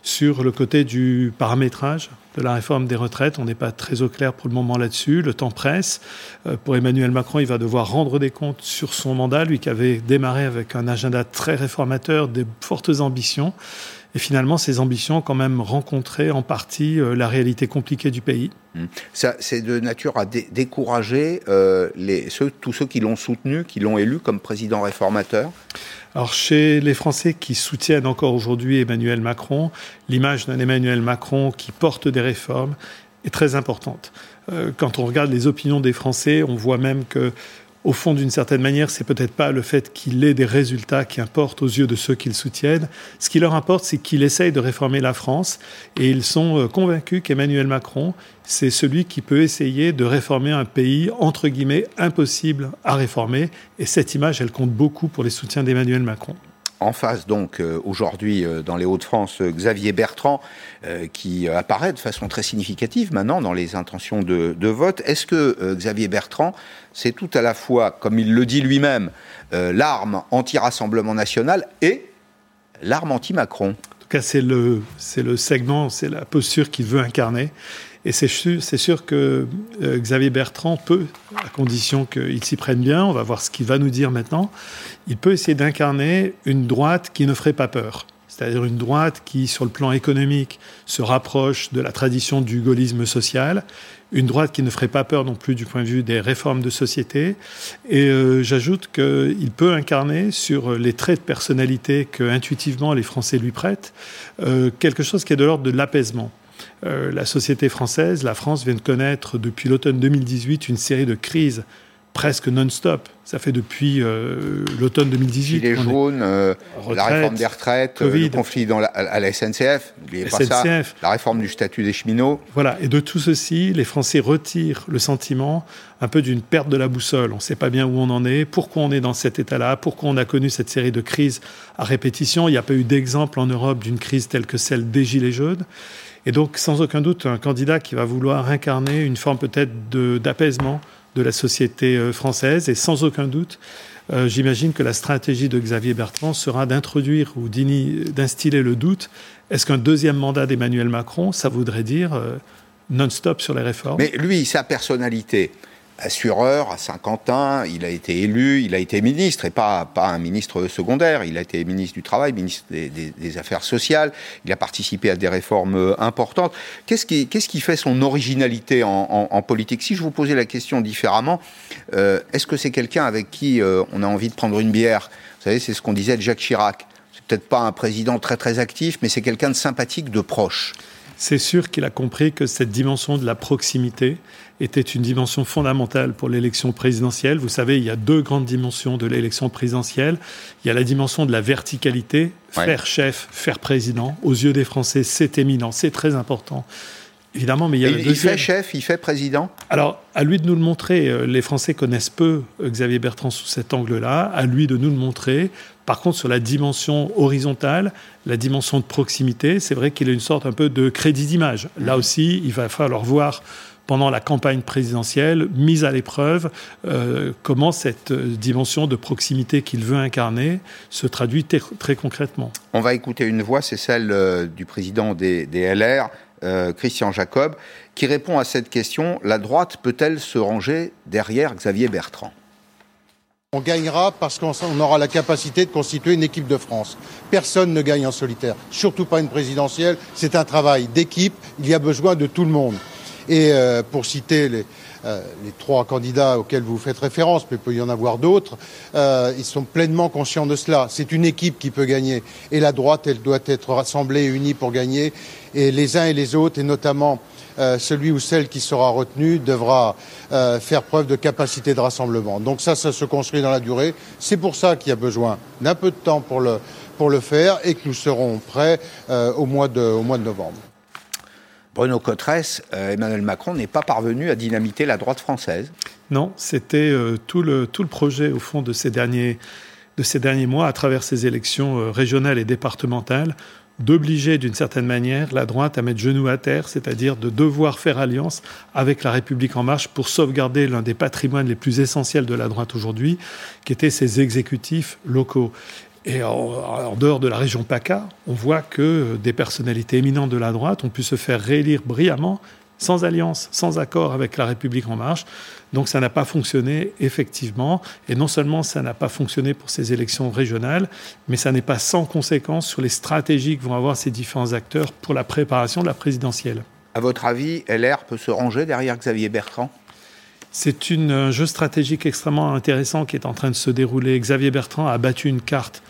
sur le côté du paramétrage? De la réforme des retraites. On n'est pas très au clair pour le moment là-dessus. Le temps presse. Euh, pour Emmanuel Macron, il va devoir rendre des comptes sur son mandat, lui qui avait démarré avec un agenda très réformateur, des fortes ambitions. Et finalement, ces ambitions ont quand même rencontré en partie euh, la réalité compliquée du pays. Mmh. Ça, c'est de nature à décourager euh, les, ceux, tous ceux qui l'ont soutenu, qui l'ont élu comme président réformateur alors chez les Français qui soutiennent encore aujourd'hui Emmanuel Macron, l'image d'un Emmanuel Macron qui porte des réformes est très importante. Euh, quand on regarde les opinions des Français, on voit même que au fond, d'une certaine manière, c'est peut-être pas le fait qu'il ait des résultats qui importent aux yeux de ceux qui le soutiennent. Ce qui leur importe, c'est qu'il essaye de réformer la France et ils sont euh, convaincus qu'Emmanuel Macron, c'est celui qui peut essayer de réformer un pays, entre guillemets, impossible à réformer. Et cette image, elle compte beaucoup pour les soutiens d'Emmanuel Macron en face, donc, euh, aujourd'hui, euh, dans les Hauts-de-France, euh, Xavier Bertrand, qui apparaît de façon très significative maintenant dans les intentions de, vote. Est-ce que Xavier Bertrand, c'est tout à la fois, comme il le dit lui-même, l'arme anti-rassemblement national et l'arme anti-Macron? En tout cas, c'est le, c'est le segment, c'est la posture qu'il veut incarner. Et c'est sûr, que euh, Xavier Bertrand peut, à condition qu'il s'y prenne bien, on va voir ce qu'il va nous dire maintenant, il peut essayer d'incarner une droite qui ne ferait pas peur. C'est-à-dire une droite qui, sur le plan économique, se rapproche de la tradition du gaullisme social, une droite qui ne ferait pas peur non plus du point de vue des réformes de société. Et euh, j'ajoute qu'il peut incarner sur les traits de personnalité que intuitivement les Français lui prêtent, euh, quelque chose qui est de l'ordre de l'apaisement. Euh, la société française, la France vient de connaître depuis l'automne 2018 une série de crises presque non-stop. Ça fait depuis euh, l'automne 2018. Les jaunes, euh, la réforme des retraites, le conflit dans à la SNCF, n'oubliez pas ça, la réforme du statut des cheminots. Voilà, et de tout ceci, les Français retirent le sentiment un peu d'une perte de la boussole. On ne sait pas bien où on en est, pourquoi on est dans cet état-là, pourquoi on a connu cette série de crises à répétition. Il n'y a pas eu d'exemple en Europe d'une crise telle que celle des Gilets jaunes. Et donc, sans aucun doute, un candidat qui va vouloir incarner une forme peut-être d'apaisement de, la société euh, française. Et sans aucun doute, euh, j'imagine que la stratégie de Xavier Bertrand sera d'introduire ou d'instiller le doute. Est-ce qu'un deuxième mandat d'Emmanuel Macron, ça voudrait dire euh, non-stop sur les réformes? Mais lui, sa personnalité, assureur à Saint-Quentin, il a été élu, il a été ministre, et pas, pas un ministre secondaire, il a été ministre du Travail, ministre des, Affaires sociales, il a participé à des réformes euh, importantes. Qu'est-ce qui, qu'est-ce qui fait son originalité en, politique? Si je vous posais la question différemment, euh, est-ce que c'est quelqu'un avec qui euh, on a envie de prendre une bière? Vous savez, c'est ce qu'on disait de Jacques Chirac. C'est peut-être pas un président très très actif, mais c'est quelqu'un de sympathique, de proche. C'est sûr qu'il a compris que cette dimension de la proximité, était une dimension fondamentale pour l'élection présidentielle. Vous savez, il y a deux grandes dimensions de l'élection présidentielle. Il y a la dimension de la verticalité, faire chef, faire président. Aux yeux des Français, c'est éminent, c'est très important. Évidemment, mais il y a le Il fait chef, il fait président? Alors, à lui de nous le montrer. Euh, les Français connaissent peu euh, Xavier Bertrand sous cet angle-là. À lui de nous le montrer. Par contre, sur la dimension horizontale, la dimension de proximité, c'est vrai qu'il a une sorte un peu de crédit d'image. Là aussi, il va falloir voir pendant la campagne présidentielle, mise à l'épreuve, euh, comment cette euh, dimension de proximité qu'il veut incarner se traduit très concrètement. On va écouter une voix, c'est celle euh, du président des, LR, Christian Jacob, qui répond à cette question, la droite peut-elle se ranger derrière Xavier Bertrand? On gagnera parce qu'on aura la capacité de constituer une équipe de France. Personne ne gagne en solitaire, surtout pas une présidentielle. C'est un travail d'équipe. Il y a besoin de tout le monde. Et euh, pour citer les, euh, les, trois candidats auxquels vous faites référence, mais il peut y en avoir d'autres, euh, ils sont pleinement conscients de cela. C'est une équipe qui peut gagner. Et la droite, elle doit être rassemblée et unie pour gagner. Et les uns et les autres, et notamment celui ou celle qui sera retenu, devra faire preuve de capacité de rassemblement. Donc ça, ça se construit dans la durée. C'est pour ça qu'il y a besoin d'un peu de temps pour le, pour le faire et que nous serons prêts au mois, de, au mois de novembre. Bruno Cotresse, euh, Emmanuel Macron n'est pas parvenu à dynamiter la droite française. Non, c'était euh, tout, le, projet, au fond, de ces derniers, de ces derniers mois, à travers ces élections euh, régionales et départementales, d'obliger d'une certaine manière la droite à mettre genou à terre, c'est-à-dire de devoir faire alliance avec la République en marche pour sauvegarder l'un des patrimoines les plus essentiels de la droite aujourd'hui, qui étaient ses exécutifs locaux. Et en, dehors de la région PACA, on voit que des personnalités éminentes de la droite ont pu se faire réélire brillamment, sans alliance, sans accord avec la République en marche. Donc ça n'a pas fonctionné effectivement. Et non seulement ça n'a pas fonctionné pour ces élections régionales, mais ça n'est pas sans conséquence sur les stratégies que vont avoir ces différents acteurs pour la préparation de la présidentielle. À votre avis, LR peut se ranger derrière Xavier Bertrand? C'est un jeu stratégique extrêmement intéressant qui est en train de se dérouler. Xavier Bertrand a battu une carte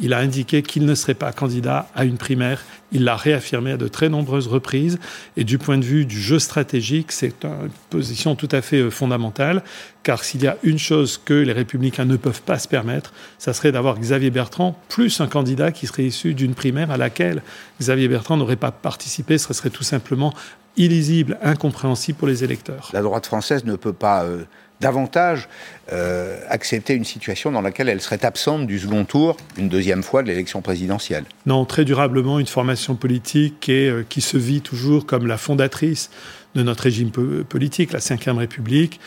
Il a indiqué qu'il ne serait pas candidat à une primaire. Il l'a réaffirmé à de très nombreuses reprises. Et du point de vue du jeu stratégique, c'est une position tout à fait euh, fondamentale. Car s'il y a une chose que les républicains ne peuvent pas se permettre, ça serait d'avoir Xavier Bertrand plus un candidat qui serait issu d'une primaire à laquelle Xavier Bertrand n'aurait pas participé. Ce serait tout simplement illisible, incompréhensible pour les électeurs. La droite française ne peut pas euh, davantage euh, accepter une situation dans laquelle elle serait absente du second tour, une deuxième fois, de l'élection présidentielle. Non, très durablement, une formation politique euh, qui se vit toujours comme la fondatrice de notre régime politique, la Ve République,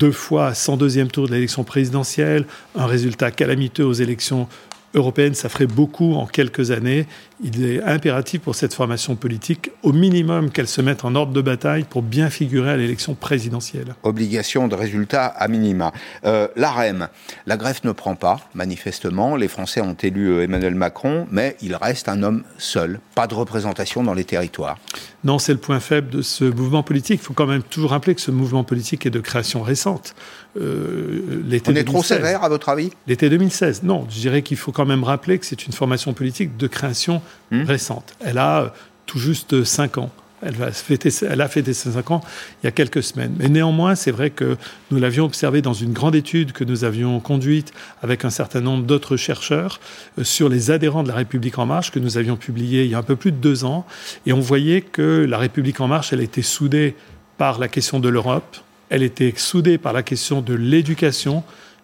deux fois sans deuxième tour de l'élection présidentielle, un résultat calamiteux aux élections européenne, ça ferait beaucoup en quelques années. Il est impératif pour cette formation politique, au minimum, qu'elle se mette en ordre de bataille pour bien figurer à l'élection présidentielle. Obligation de résultat à minima. Euh, L'AREM, la greffe ne prend pas, manifestement. Les Français ont élu euh, Emmanuel Macron, mais il reste un homme seul. Pas de représentation dans les territoires. Non, c'est le point faible de ce mouvement politique. Il faut quand même toujours rappeler que ce mouvement politique est de création récente. Euh, On est trop sévère, à votre avis? L'été 2016. Non, je dirais qu'il faut quand même rappeler que c'est une formation politique de création hmm? récente. Elle a euh, tout juste 5 ans. Elle, va fêter, elle a fêté ses 5 ans il y a quelques semaines. Mais néanmoins, c'est vrai que nous l'avions observé dans une grande étude que nous avions conduite avec un certain nombre d'autres chercheurs euh, sur les adhérents de la République En Marche que nous avions publié il y a un peu plus de deux ans. Et on voyait que la République En Marche, elle était soudée par la question de l'Europe, elle était soudée par la question de l'éducation,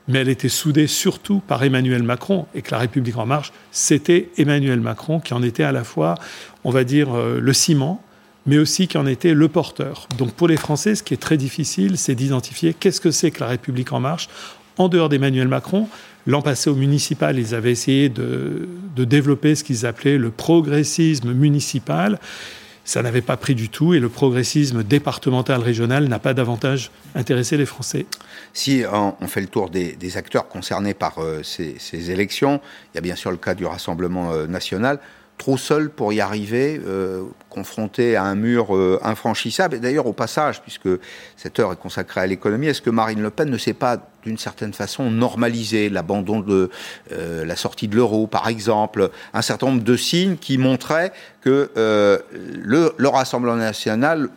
mais elle était soudée surtout par Emmanuel Macron, et que la République en marche, c'était Emmanuel Macron qui en était à la fois, on va dire, euh, le ciment, mais aussi qui en était le porteur. Donc pour les Français, ce qui est très difficile, c'est d'identifier qu'est-ce que c'est que la République en marche en dehors d'Emmanuel Macron. L'an passé au municipal, ils avaient essayé de, de développer ce qu'ils appelaient le progressisme municipal ça n'avait pas pris du tout et le progressisme départemental régional n'a pas davantage intéressé les Français. Si on fait le tour des, acteurs concernés par euh, ces, élections, il y a bien sûr le cas du Rassemblement euh, national trop seul pour y arriver, euh, confronté à un mur euh, infranchissable. Et d'ailleurs, au passage, puisque cette heure est consacrée à l'économie, est-ce que Marine Le Pen ne s'est pas, d'une certaine façon, normalisé l'abandon de euh, la sortie de l'euro, par exemple, un certain nombre de signes qui montraient que le, le, Rassemblement national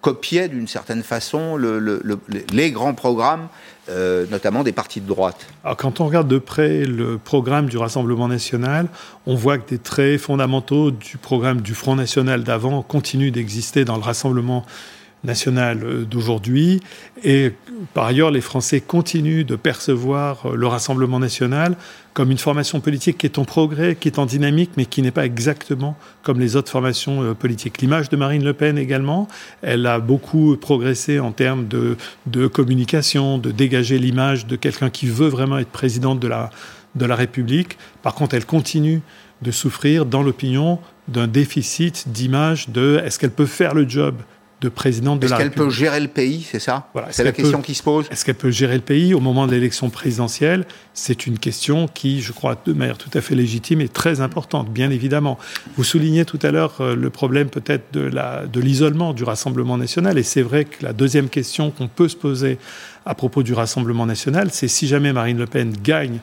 copiait d'une certaine façon le, les grands programmes euh, notamment des partis de droite Quand on regarde de près le programme du Rassemblement national, on voit que des traits fondamentaux du programme du Front national d'avant continuent d'exister dans le Rassemblement national euh, d'aujourd'hui. Et par ailleurs, les Français continuent de percevoir euh, le Rassemblement national comme une formation politique qui est en progrès, qui est en dynamique, mais qui n'est pas exactement comme les autres formations euh, politiques. L'image de Marine Le Pen également, elle a beaucoup progressé en termes de, communication, de dégager l'image de quelqu'un qui veut vraiment être présidente de la, de la République. Par contre, elle continue de souffrir dans l'opinion d'un déficit d'image de est-ce qu'elle peut faire le job de présidente de la République. Est-ce qu'elle peut gérer le pays, c'est ça C'est la question qui se pose Est-ce qu'elle peut gérer le pays au moment de l'élection présidentielle? C'est une question qui, je crois, de manière tout à fait légitime et très importante, bien évidemment. Vous soulignez tout à l'heure euh, le problème peut-être de l'isolement de du Rassemblement national, et c'est vrai que la deuxième question qu'on peut se poser à propos du Rassemblement national, c'est si jamais Marine Le Pen gagne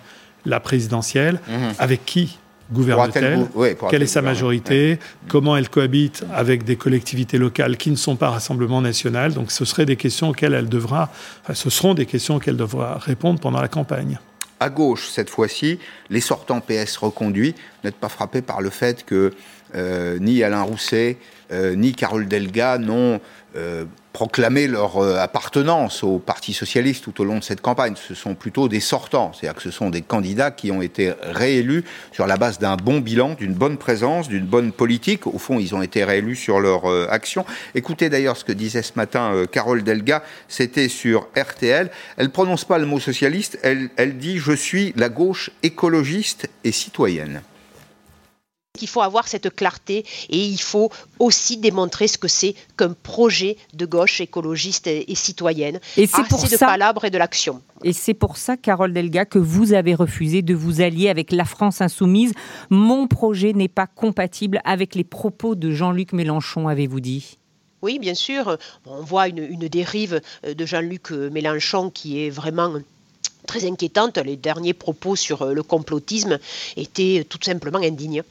la présidentielle, mmh. avec qui? Gouverne-t-elle Quelle est sa majorité? Comment elle cohabite avec des collectivités locales qui ne sont pas Rassemblement national Donc ce seraient des questions auxquelles elle devra, ce seront des questions auxquelles elle devra répondre pendant la campagne. À gauche, cette fois-ci, les sortants PS reconduits n'êtes pas frappés par le fait que ni Alain Rousset, ni Carole Delga n'ont proclamer leur euh, appartenance au Parti socialiste tout au long de cette campagne. Ce sont plutôt des sortants, c'est-à-dire que ce sont des candidats qui ont été réélus sur la base d'un bon bilan, d'une bonne présence, d'une bonne politique. Au fond, ils ont été réélus sur leur euh, action. Écoutez d'ailleurs ce que disait ce matin euh, Carole Delga, c'était sur RTL. Elle prononce pas le mot socialiste, elle, elle dit « je suis la gauche écologiste et citoyenne ». Il faut avoir cette clarté et il faut aussi démontrer ce que c'est qu'un projet de gauche écologiste et, citoyenne. Et c'est pour de palabres et de l'action. Et c'est pour ça, Carole Delga, que vous avez refusé de vous allier avec la France insoumise. Mon projet n'est pas compatible avec les propos de Jean-Luc Mélenchon, avez-vous dit? Oui, bien sûr. On voit une, une dérive de Jean-Luc Mélenchon qui est vraiment très inquiétante. Les derniers propos sur le complotisme étaient tout simplement indignes.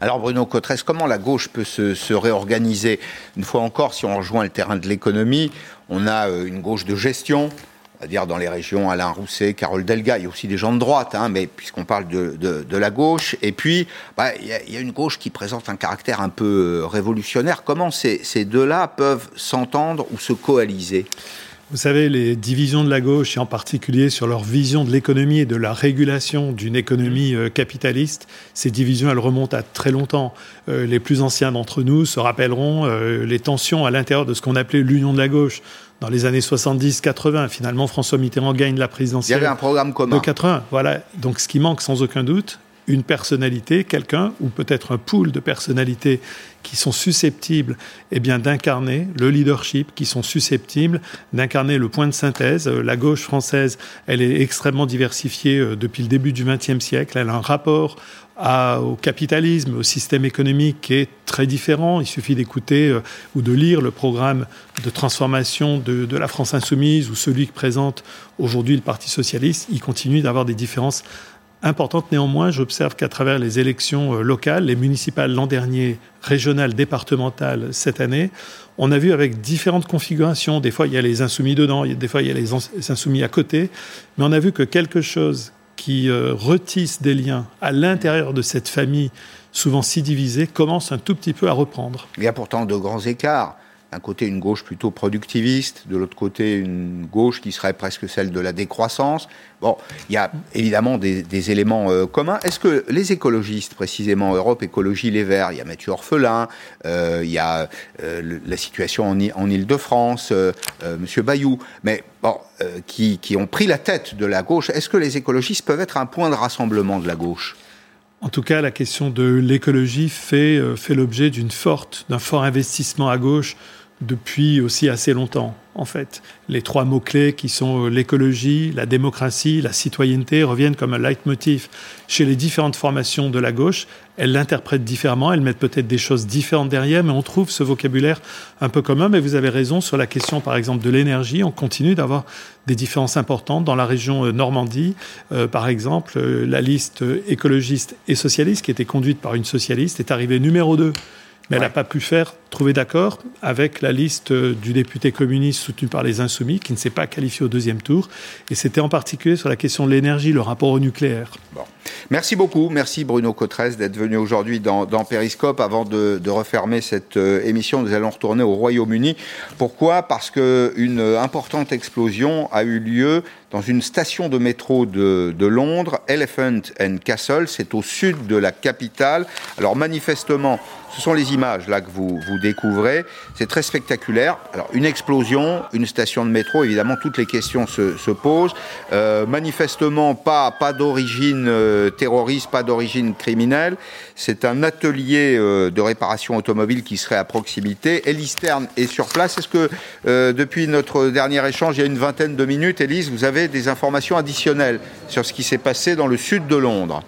Alors Bruno Cotresse, comment la gauche peut se, réorganiser Une fois encore, si on rejoint le terrain de l'économie, on a euh, une gauche de gestion, c'est-à-dire dans les régions Alain Rousset, Carole Delga, il y a aussi des gens de droite, hein, mais puisqu'on parle de, la gauche, et puis bah, il, y a, une gauche qui présente un caractère un peu euh, révolutionnaire. Comment ces deux-là peuvent s'entendre ou se coaliser? Vous savez, les divisions de la gauche, et en particulier sur leur vision de l'économie et de la régulation d'une économie euh, capitaliste, ces divisions, elles remontent à très longtemps. Euh, les plus anciens d'entre nous se rappelleront euh, les tensions à l'intérieur de ce qu'on appelait l'union de la gauche. Dans les années 70-80, finalement, François Mitterrand gagne la présidentielle. Il y avait un programme commun. De 80, voilà. Donc, ce qui manque sans aucun doute, une personnalité, quelqu'un, ou peut-être un pool de personnalités qui sont susceptibles eh bien, d'incarner le leadership, qui sont susceptibles d'incarner le point de synthèse. Euh, la gauche française, elle est extrêmement diversifiée euh, depuis le début du XXe siècle. Elle a un rapport au capitalisme, au système économique qui est très différent. Il suffit d'écouter euh, ou de lire le programme de transformation de, de, la France insoumise ou celui que présente aujourd'hui le Parti socialiste. Il continue d'avoir des différences importante. Néanmoins, j'observe qu'à travers les élections euh, locales, les municipales l'an dernier, régionales, départementales cette année, on a vu avec différentes configurations. Des fois, il y a les insoumis dedans, des fois, il y a les insoumis à côté. Mais on a vu que quelque chose qui euh, retisse des liens à l'intérieur de cette famille, souvent si divisée, commence un tout petit peu à reprendre. Il y a pourtant de grands écarts d'un côté une gauche plutôt productiviste, de l'autre côté une gauche qui serait presque celle de la décroissance. Bon, il y a évidemment des, éléments euh, communs. Est-ce que les écologistes, précisément Europe Écologie Les Verts, il y a Mathieu Orphelin, euh, il y a euh, la situation en, en Ile-de-France, Monsieur Bayou, mais qui, ont pris la tête de la gauche, est-ce que les écologistes peuvent être un point de rassemblement de la gauche? En tout cas, la question de l'écologie fait, l'objet d'un fort investissement à gauche depuis aussi assez longtemps, en fait. Les trois mots-clés qui sont euh, l'écologie, la démocratie, la citoyenneté reviennent comme un leitmotiv chez les différentes formations de la gauche. Elles l'interprètent différemment, elles mettent peut-être des choses différentes derrière, mais on trouve ce vocabulaire un peu commun. Mais vous avez raison sur la question, par exemple, de l'énergie. On continue d'avoir des différences importantes dans la région euh, Normandie. Euh, par exemple, la liste écologiste et socialiste, qui était conduite par une socialiste, est arrivée numéro 2 mais elle n'a pas pu faire trouver d'accord avec la liste du député communiste soutenu par les Insoumis, qui ne s'est pas qualifié au deuxième tour. Et c'était en particulier sur la question de l'énergie, le rapport au nucléaire. Bon. Merci beaucoup. Merci Bruno Cotresse d'être venu aujourd'hui dans, dans, Périscope. Avant de, de refermer cette euh, émission, nous allons retourner au Royaume-Uni. Pourquoi? Parce qu'une importante explosion a eu lieu dans une station de métro de, de, Londres, Elephant and Castle, c'est au sud de la capitale. Alors manifestement, ce sont les images là que vous, découvrez. C'est très spectaculaire. Une explosion, une station de métro, évidemment toutes les questions se, se posent. Euh, manifestement pas, d'origine euh, terroriste, pas d'origine criminelle. C'est un atelier euh, de réparation automobile qui serait à proximité. Elise Stern est sur place. Est-ce que depuis notre dernier échange, il y a une vingtaine de minutes, Elise, vous avez des informations additionnelles sur ce qui s'est passé dans le sud de Londres?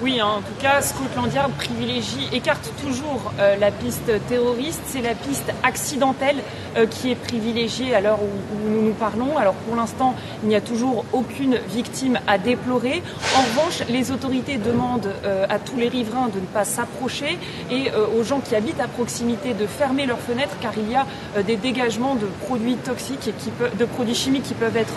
Oui, en tout cas, Scotland Yard privilégie, écarte toujours euh, la piste terroriste. C'est la piste accidentelle euh, qui est privilégiée à l'heure où, nous nous parlons. Alors pour l'instant, il n'y a toujours aucune victime à déplorer. En revanche, les autorités demandent euh, à tous les riverains de ne pas s'approcher et aux gens qui habitent à proximité de fermer leurs fenêtres car il y a des dégagements de produits toxiques, et qui de produits chimiques qui peuvent être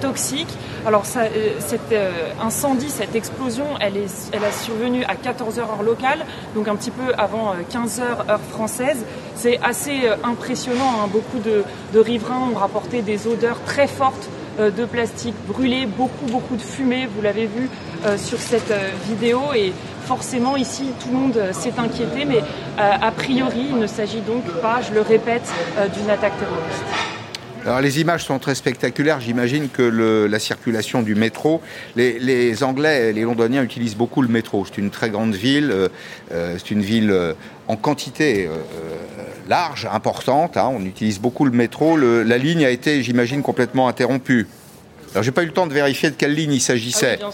toxique. Alors cet incendie, cette explosion, elle, est, elle a survenu à 14h heure locale, donc un petit peu avant 15h heure française. C'est assez impressionnant. Hein. Beaucoup de, de riverains ont rapporté des odeurs très fortes de plastique brûlé, beaucoup beaucoup de fumée, vous l'avez vu sur cette vidéo et forcément ici tout le monde s'est inquiété, mais a priori il ne s'agit donc pas, je le répète, d'une attaque terroriste. Alors les images sont très spectaculaires. J'imagine que le, la circulation du métro, les, les, Anglais, les Londoniens utilisent beaucoup le métro. C'est une très grande ville. Euh, c'est une ville euh, en quantité euh, large, importante. Hein. On utilise beaucoup le métro. Le, la ligne a été, j'imagine, complètement interrompue. Alors j'ai pas eu le temps de vérifier de quelle ligne il s'agissait. Ah oui,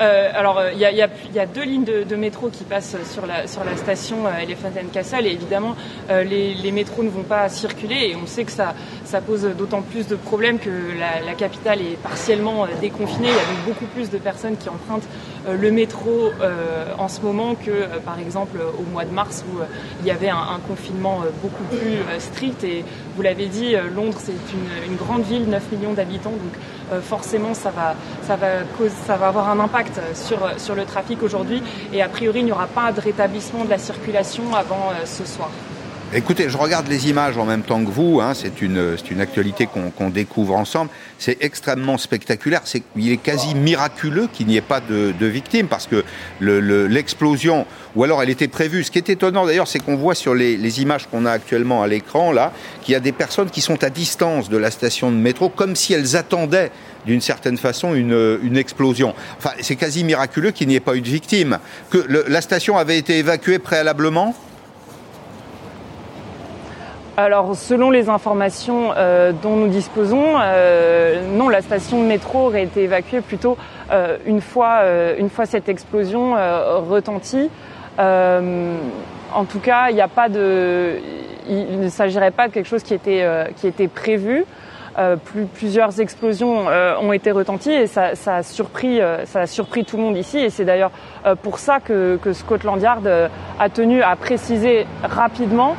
euh, alors, il y, y, y, a deux lignes de, métro qui passent sur la, sur la station euh, Elephant and Castle et évidemment, euh, les, les, métros ne vont pas circuler et on sait que ça, pose d'autant plus de problèmes que la, capitale est partiellement déconfinée. Il y a donc beaucoup plus de personnes qui empruntent le métro en ce moment que, par exemple, au mois de mars où il y avait un, confinement beaucoup plus strict. Et vous l'avez dit, Londres, c'est une, une, grande ville, 9 millions d'habitants, donc forcément, ça va, ça, va ça va avoir un impact sur, sur le trafic aujourd'hui et a priori il n'y aura pas de rétablissement de la circulation avant euh, ce soir. Écoutez, je regarde les images en même temps que vous. Hein, c'est une, une actualité qu'on qu découvre ensemble. C'est extrêmement spectaculaire. Il est quasi miraculeux qu'il n'y ait pas de, victimes parce que l'explosion, le, ou alors elle était prévue. Ce qui est étonnant d'ailleurs, c'est qu'on voit sur les, images qu'on a actuellement à l'écran là, qu'il y a des personnes qui sont à distance de la station de métro, comme si elles attendaient d'une certaine façon une, explosion. Enfin, c'est quasi miraculeux qu'il n'y ait pas eu de victimes. Que la station avait été évacuée préalablement? Alors, selon les informations euh, dont nous disposons, euh, non, la station de métro aurait été évacuée plutôt euh, une, fois, une fois cette explosion retentie. en tout cas, il n'y a pas de, il ne s'agirait pas de quelque chose qui était, qui était prévu. Plus, plusieurs explosions ont été retenties et ça, a surpris, ça a surpris tout le monde ici. Et c'est d'ailleurs pour ça que, Scotland Yard a tenu à préciser rapidement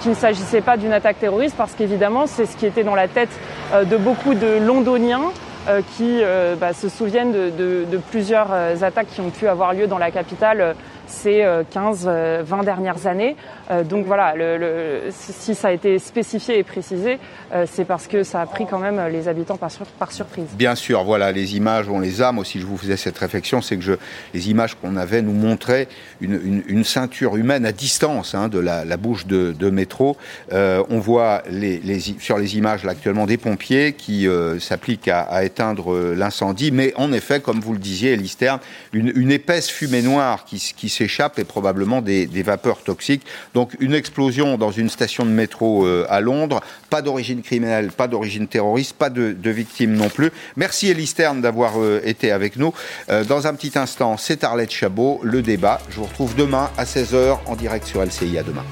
qu'il ne s'agissait pas d'une attaque terroriste parce qu'évidemment c'est ce qui était dans la tête de beaucoup de Londoniens qui bah, se souviennent de, plusieurs attaques qui ont pu avoir lieu dans la capitale ces 15-20 dernières années. donc voilà, si ça a été spécifié et précisé, c'est parce que ça a pris quand même les habitants par, sur, par, surprise. Bien sûr, voilà, les images, on les a. Moi aussi, je vous faisais cette réflexion, c'est que les images qu'on avait nous montraient une, ceinture humaine à distance hein, de la, bouche de, métro. Euh, on voit sur les images actuellement des pompiers qui euh, s'appliquent à, éteindre l'incendie, mais en effet, comme vous le disiez, Elisterne, une, une épaisse fumée noire qui, qui s'échappe et probablement des, vapeurs toxiques. Donc une explosion dans une station de métro euh, à Londres, pas d'origine criminelle, pas d'origine terroriste, pas de, de, victimes non plus. Merci Elisterne d'avoir euh, été avec nous. Euh, dans un petit instant, c'est Arlette Chabot, le débat. Je vous retrouve demain à 16h en direct sur LCI. À demain.